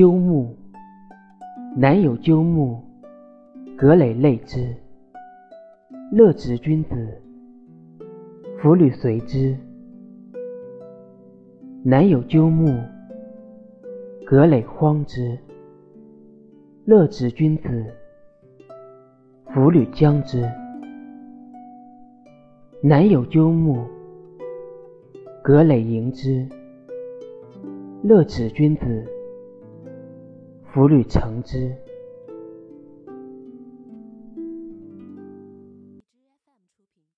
鸠木，南有鸠木，葛藟类之。乐直君子，弗履随之。南有鸠木，葛藟荒之。乐直君子，弗履将之。南有鸠木，葛藟迎之。乐直君子，弗履成之。